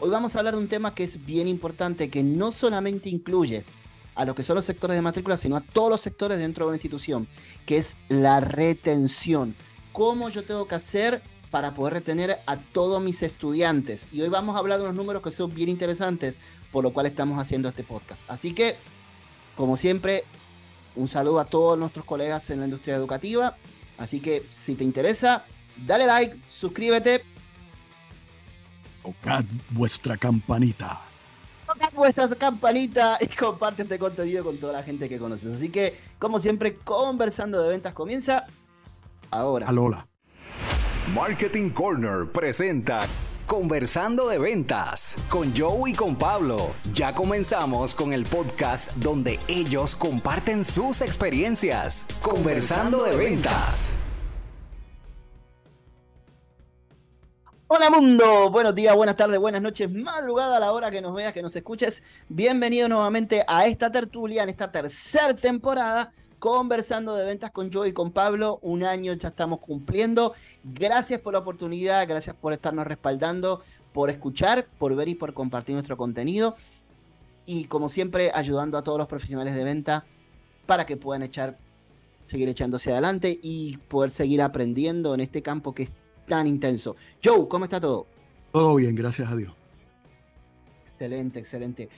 Hoy vamos a hablar de un tema que es bien importante, que no solamente incluye a lo que son los sectores de matrícula, sino a todos los sectores dentro de una institución, que es la retención. ¿Cómo yo tengo que hacer para poder retener a todos mis estudiantes? Y hoy vamos a hablar de unos números que son bien interesantes, por lo cual estamos haciendo este podcast. Así que, como siempre, un saludo a todos nuestros colegas en la industria educativa. Así que, si te interesa, dale like, suscríbete. Tocad vuestra campanita vuestra campanita y comparte este contenido con toda la gente que conoces. Así que, como siempre, conversando de ventas comienza ahora. Alola. Marketing Corner presenta Conversando de Ventas con Joe y con Pablo. Ya comenzamos con el podcast donde ellos comparten sus experiencias. Conversando de Ventas. Hola mundo, buenos días, buenas tardes, buenas noches, madrugada a la hora que nos veas, que nos escuches. Bienvenido nuevamente a esta tertulia, en esta tercera temporada, conversando de ventas con yo y con Pablo. Un año ya estamos cumpliendo. Gracias por la oportunidad, gracias por estarnos respaldando, por escuchar, por ver y por compartir nuestro contenido. Y como siempre, ayudando a todos los profesionales de venta para que puedan echar, seguir echándose adelante y poder seguir aprendiendo en este campo que es tan intenso. Joe, ¿cómo está todo? Todo bien, gracias a Dios. Excelente, excelente.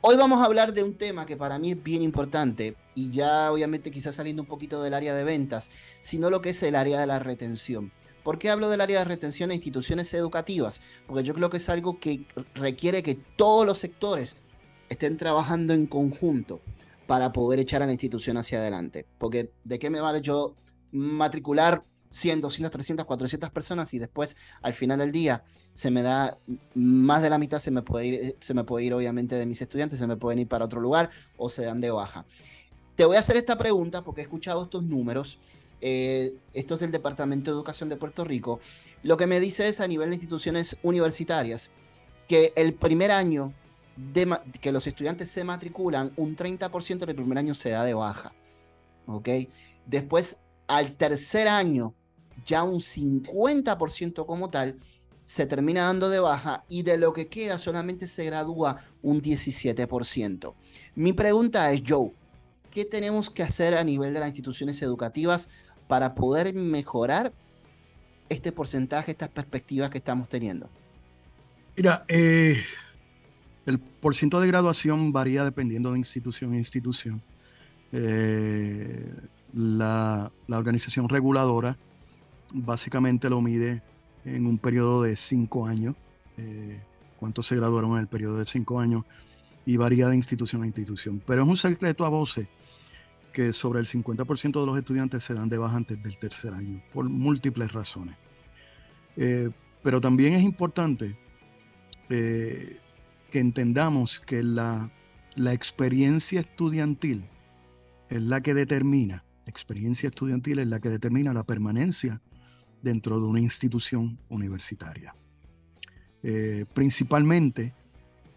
Hoy vamos a hablar de un tema que para mí es bien importante y ya obviamente quizás saliendo un poquito del área de ventas, sino lo que es el área de la retención. ¿Por qué hablo del área de retención en instituciones educativas? Porque yo creo que es algo que requiere que todos los sectores estén trabajando en conjunto para poder echar a la institución hacia adelante. Porque ¿de qué me vale yo matricular 100, 200, 300, 400 personas y después al final del día se me da más de la mitad se me puede ir, eh, se me puede ir obviamente de mis estudiantes, se me pueden ir para otro lugar o se dan de baja. Te voy a hacer esta pregunta porque he escuchado estos números. Eh, esto es del Departamento de Educación de Puerto Rico. Lo que me dice es a nivel de instituciones universitarias que el primer año de, que los estudiantes se matriculan, un 30% del primer año se da de baja. ¿Ok? Después al tercer año, ya un 50% como tal, se termina dando de baja y de lo que queda solamente se gradúa un 17%. Mi pregunta es, Joe, ¿qué tenemos que hacer a nivel de las instituciones educativas para poder mejorar este porcentaje, estas perspectivas que estamos teniendo? Mira, eh, el porcentaje de graduación varía dependiendo de institución a institución. Eh, la, organización reguladora básicamente lo mide en un periodo de cinco años, eh, cuántos se graduaron en el periodo de cinco años, y varía de institución a institución. Pero es un secreto a voces que sobre el 50% de los estudiantes se dan de baja antes del tercer año, por múltiples razones. Eh, pero también es importante eh, que entendamos que la, la experiencia estudiantil es la que determina experiencia estudiantil es la que determina la permanencia dentro de una institución universitaria. Eh, principalmente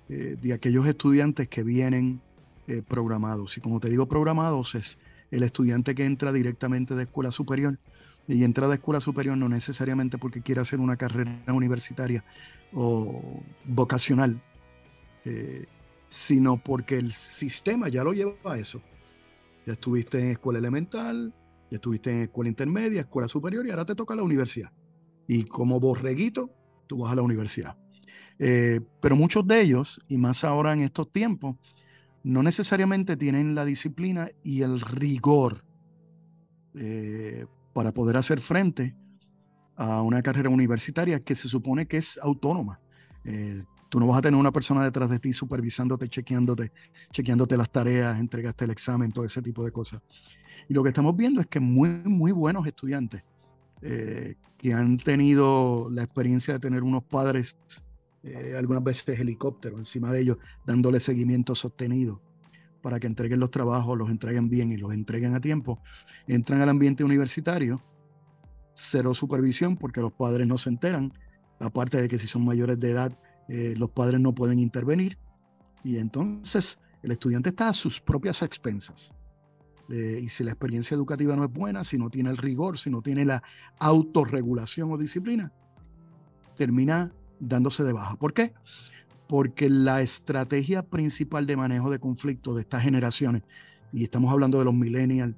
eh, de aquellos estudiantes que vienen eh, programados. Y como te digo programados es el estudiante que entra directamente de escuela superior y entra de escuela superior no necesariamente porque quiera hacer una carrera universitaria o vocacional, sino porque el sistema ya lo lleva a eso. Ya estuviste en escuela elemental, ya estuviste en escuela intermedia, escuela superior y ahora te toca la universidad. Y como borreguito, tú vas a la universidad. Eh, pero muchos de ellos, y más ahora en estos tiempos, no necesariamente tienen la disciplina y el rigor eh, para poder hacer frente a una carrera universitaria que se supone que es autónoma. Eh, Tú no vas a tener una persona detrás de ti supervisándote, chequeándote, chequeándote las tareas, entregaste el examen, todo ese tipo de cosas. Y lo que estamos viendo es que muy, muy buenos estudiantes eh, que han tenido la experiencia de tener unos padres, eh, algunas veces helicóptero encima de ellos, dándole seguimiento sostenido para que entreguen los trabajos, los entreguen bien y los entreguen a tiempo, entran al ambiente universitario, cero supervisión porque los padres no se enteran, aparte de que si son mayores de edad, eh, los padres no pueden intervenir y entonces el estudiante está a sus propias expensas. Eh, y si la experiencia educativa no es buena, si no tiene el rigor, si no tiene la autorregulación o disciplina, termina dándose de baja. ¿Por qué? Porque la estrategia principal de manejo de conflicto de estas generaciones, y estamos hablando de los millennials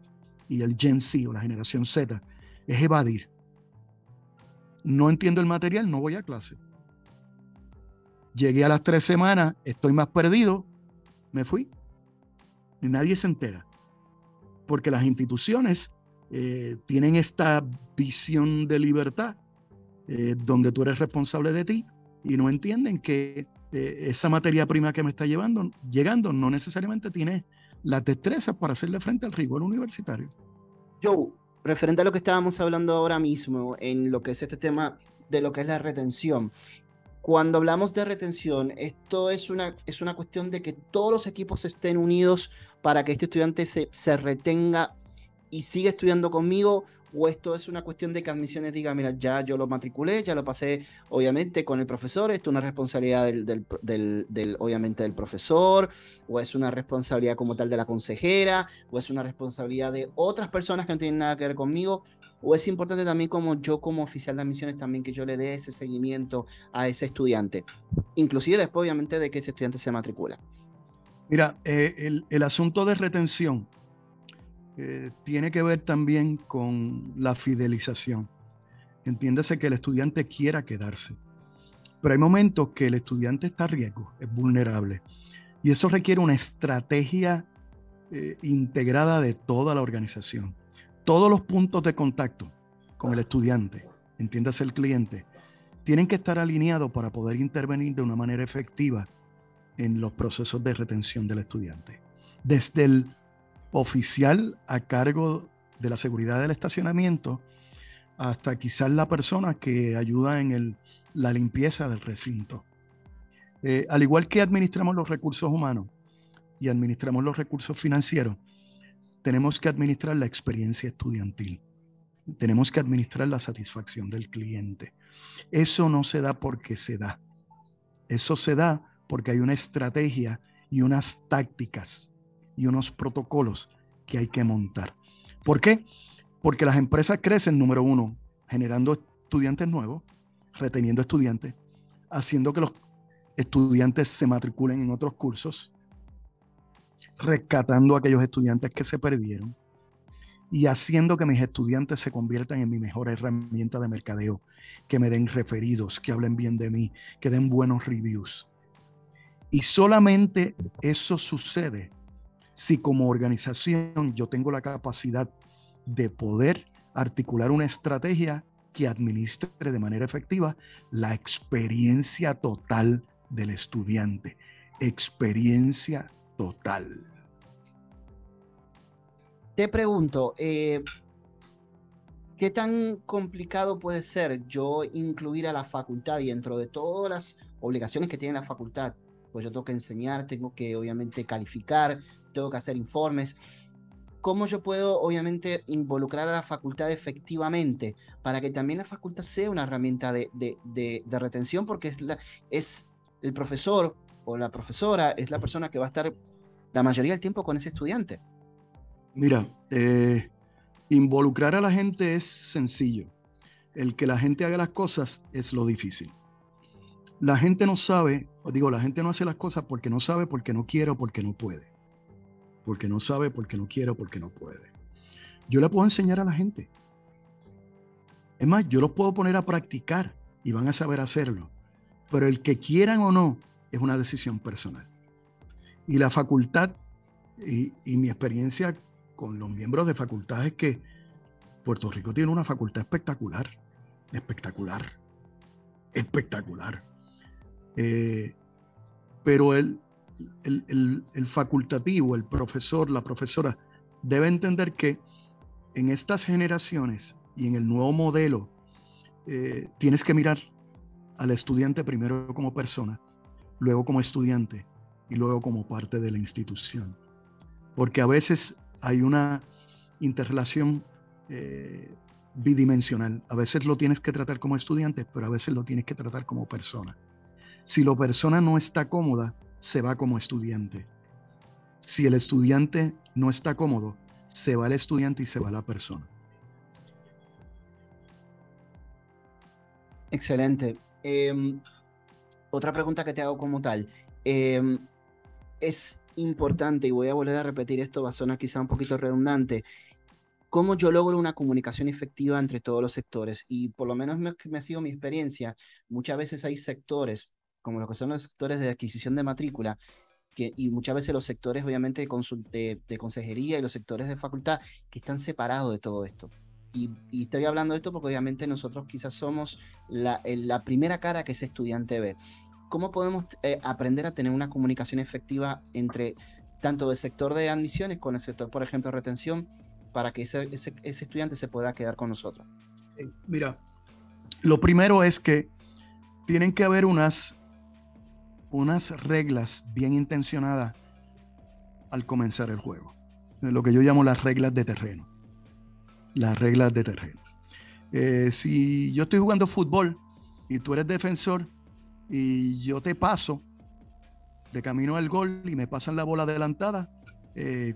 y el Gen Z o la generación Z, es evadir. No entiendo el material, no voy a clase. Llegué a las tres semanas, estoy más perdido, me fui. Y nadie se entera. Porque las instituciones eh, tienen esta visión de libertad eh, donde tú eres responsable de ti y no entienden que eh, esa materia prima que me está llevando, llegando no necesariamente tiene las destrezas para hacerle frente al rigor universitario. Joe, referente a lo que estábamos hablando ahora mismo en lo que es este tema de lo que es la retención. Cuando hablamos de retención, esto es una, es una cuestión de que todos los equipos estén unidos para que este estudiante se, se retenga y siga estudiando conmigo o esto es una cuestión de que admisiones diga, mira, ya yo lo matriculé, ya lo pasé, obviamente, con el profesor, esto es una responsabilidad del, del, obviamente, del profesor, o es una responsabilidad como tal de la consejera, o es una responsabilidad de otras personas que no tienen nada que ver conmigo, o es importante también como yo como oficial de admisiones también que yo le dé ese seguimiento a ese estudiante, inclusive después, obviamente, de que ese estudiante se matricula. Mira, eh, el, asunto de retención eh, tiene que ver también con la fidelización. Entiéndase que el estudiante quiera quedarse. Pero hay momentos que el estudiante está a riesgo, es vulnerable. Y eso requiere una estrategia eh, integrada de toda la organización. Todos los puntos de contacto con el estudiante, entiéndase el cliente, tienen que estar alineados para poder intervenir de una manera efectiva en los procesos de retención del estudiante. Desde el oficial a cargo de la seguridad del estacionamiento hasta quizás la persona que ayuda en la limpieza del recinto. Eh, al igual que administramos los recursos humanos y administramos los recursos financieros, tenemos que administrar la experiencia estudiantil. Tenemos que administrar la satisfacción del cliente. Eso no se da porque se da. Eso se da porque hay una estrategia y unas tácticas y unos protocolos que hay que montar. ¿Por qué? Porque las empresas crecen, número uno, generando estudiantes nuevos, reteniendo estudiantes, haciendo que los estudiantes se matriculen en otros cursos, rescatando a aquellos estudiantes que se perdieron y haciendo que mis estudiantes se conviertan en mi mejor herramienta de mercadeo, que me den referidos, que hablen bien de mí, que den buenos reviews. Y solamente eso sucede si como organización yo tengo la capacidad de poder articular una estrategia que administre de manera efectiva la experiencia total del estudiante. Experiencia total. Te pregunto, eh, ¿qué tan complicado puede ser yo incluir a la facultad dentro de todas las obligaciones que tiene la facultad? Pues yo tengo que enseñar, tengo que obviamente calificar, tengo que hacer informes. ¿Cómo yo puedo, obviamente, involucrar a la facultad efectivamente para que también la facultad sea una herramienta de, retención? Porque es, la, es el profesor o la profesora, es la persona que va a estar la mayoría del tiempo con ese estudiante. Mira, eh, involucrar a la gente es sencillo. El que la gente haga las cosas es lo difícil. La gente no sabe, o digo, la gente no hace las cosas porque no sabe, porque no quiere o porque no puede porque no sabe, porque no quiere, porque no puede. Yo le puedo enseñar a la gente. Es más, yo los puedo poner a practicar y van a saber hacerlo. Pero el que quieran o no es una decisión personal. Y la facultad y, mi experiencia con los miembros de facultad es que Puerto Rico tiene una facultad espectacular, espectacular, espectacular. Eh, pero el, el, facultativo, el profesor, la profesora, debe entender que en estas generaciones y en el nuevo modelo, eh, tienes que mirar al estudiante primero como persona, luego como estudiante y luego como parte de la institución. Porque a veces hay una interrelación eh, bidimensional. A veces lo tienes que tratar como estudiante, pero a veces lo tienes que tratar como persona. Si la persona no está cómoda, se va como estudiante. Si el estudiante no está cómodo, se va el estudiante y se va la persona. Excelente. Em, otra pregunta que te hago como tal. Em, es importante, y voy a volver a repetir esto, va a sonar quizá un poquito redundante, cómo yo logro una comunicación efectiva entre todos los sectores. Y por lo menos me, me ha sido mi experiencia, muchas veces hay sectores, como lo que son los sectores de adquisición de matrícula, que, y muchas veces los sectores obviamente de, de, consejería y los sectores de facultad que están separados de todo esto. Y, y estoy hablando de esto porque obviamente nosotros quizás somos la, la primera cara que ese estudiante ve. ¿Cómo podemos eh, aprender a tener una comunicación efectiva entre tanto el sector de admisiones con el sector, por ejemplo, retención, para que ese, ese, estudiante se pueda quedar con nosotros? Mira, lo primero es que tienen que haber unas, unas reglas bien intencionadas al comenzar el juego. Lo que yo llamo las reglas de terreno. Las reglas de terreno. Eh, si yo estoy jugando fútbol y tú eres defensor y yo te paso de camino al gol y me pasan la bola adelantada, eh,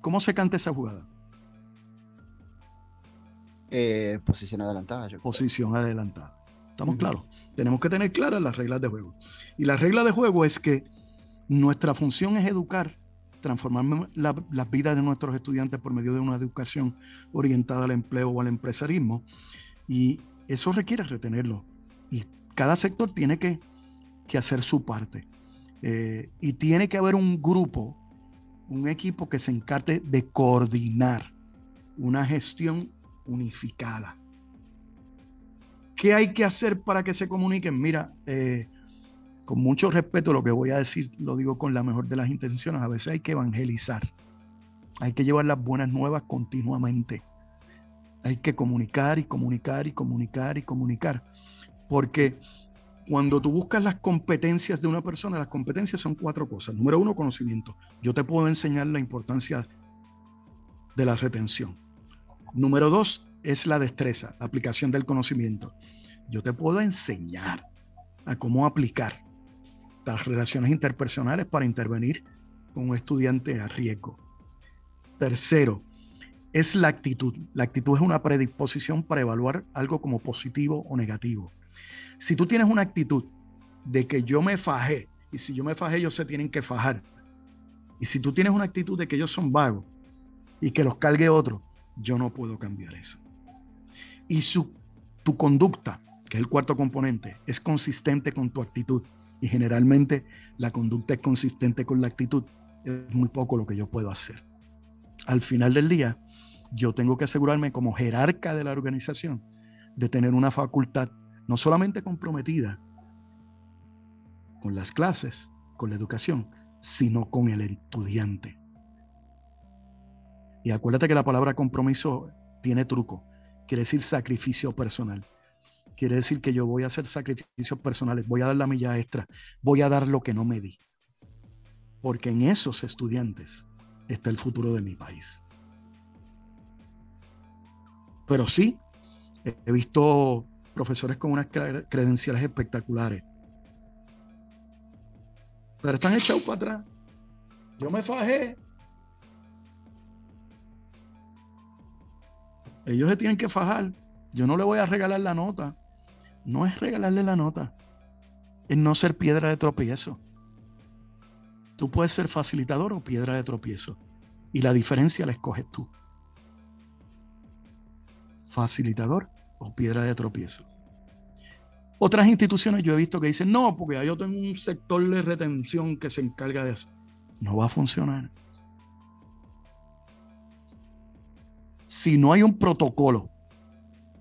¿cómo se canta esa jugada? Eh, posición adelantada. posición adelantada. ¿Estamos claros? Tenemos que tener claras las reglas de juego. Y la regla de juego es que nuestra función es educar, transformar las vidas de nuestros estudiantes por medio de una educación orientada al empleo o al empresarismo. Y eso requiere retenerlo. Y cada sector tiene que, hacer su parte. Eh, y tiene que haber un grupo, un equipo que se encargue de coordinar una gestión unificada. ¿Qué hay que hacer para que se comuniquen? Mira, eh, con mucho respeto lo que voy a decir, lo digo con la mejor de las intenciones, a veces hay que evangelizar, hay que llevar las buenas nuevas continuamente, hay que comunicar y comunicar y comunicar y comunicar, porque cuando tú buscas las competencias de una persona, las competencias son cuatro cosas. Número uno, conocimiento. Yo te puedo enseñar la importancia de la retención. Número dos es la destreza, la aplicación del conocimiento. Yo te puedo enseñar a cómo aplicar las relaciones interpersonales para intervenir con un estudiante a riesgo. Tercero, es la actitud. La actitud es una predisposición para evaluar algo como positivo o negativo. Si tú tienes una actitud de que yo me fajé, y si yo me fajé, ellos se tienen que fajar. Y si tú tienes una actitud de que ellos son vagos y que los cargue otro, yo no puedo cambiar eso. Y su, tu conducta, que es el cuarto componente, es consistente con tu actitud. Y generalmente la conducta es consistente con la actitud. Es muy poco lo que yo puedo hacer. Al final del día, yo tengo que asegurarme como jerarca de la organización de tener una facultad no solamente comprometida con las clases, con la educación, sino con el estudiante. Y acuérdate que la palabra compromiso tiene truco. Quiere decir sacrificio personal. Quiere decir que yo voy a hacer sacrificios personales, voy a dar la milla extra, voy a dar lo que no me di. Porque en esos estudiantes está el futuro de mi país. Pero sí, he visto profesores con unas credenciales espectaculares. Pero están echados para atrás. Yo me fajé, Ellos se tienen que fajar. Yo no le voy a regalar la nota. No es regalarle la nota. Es no ser piedra de tropiezo. Tú puedes ser facilitador o piedra de tropiezo. Y la diferencia la escoges tú. Facilitador o piedra de tropiezo. Otras instituciones yo he visto que dicen, no, porque yo tengo un sector de retención que se encarga de eso. No va a funcionar. si no hay un protocolo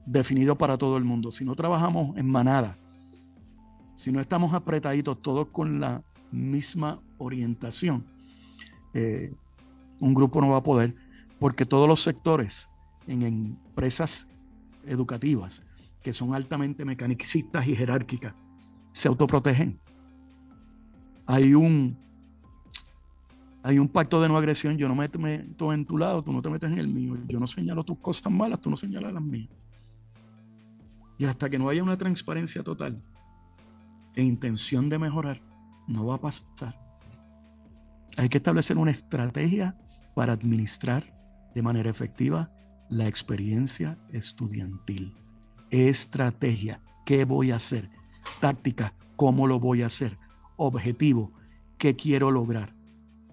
definido para todo el mundo, si no trabajamos en manada, si no estamos apretaditos todos con la misma orientación, eh, un grupo no va a poder, porque todos los sectores en empresas educativas que son altamente mecanicistas y jerárquicas se autoprotegen. Hay un hay un pacto de no agresión, yo no me meto en tu lado, tú no te metes en el mío, yo no señalo tus cosas malas, tú no señalas las mías. Y hasta que no haya una transparencia total e intención de mejorar, no va a pasar. Hay que establecer una estrategia para administrar de manera efectiva la experiencia estudiantil. Estrategia. ¿Qué voy a hacer? Táctica, ¿cómo lo voy a hacer? Objetivo, ¿qué quiero lograr?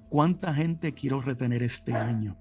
¿Cuánta gente quiero retener este año?